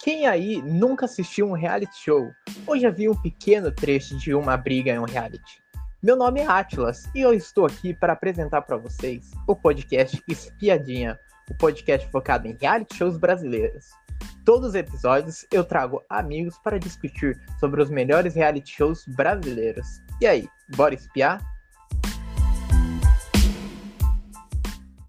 Quem aí nunca assistiu um reality show ou já viu um pequeno trecho de uma briga em um reality? Meu nome é Atlas e eu estou aqui para apresentar para vocês o podcast Espiadinha, o podcast focado em reality shows brasileiros. Todos os episódios eu trago amigos para discutir sobre os melhores reality shows brasileiros. E aí, bora espiar?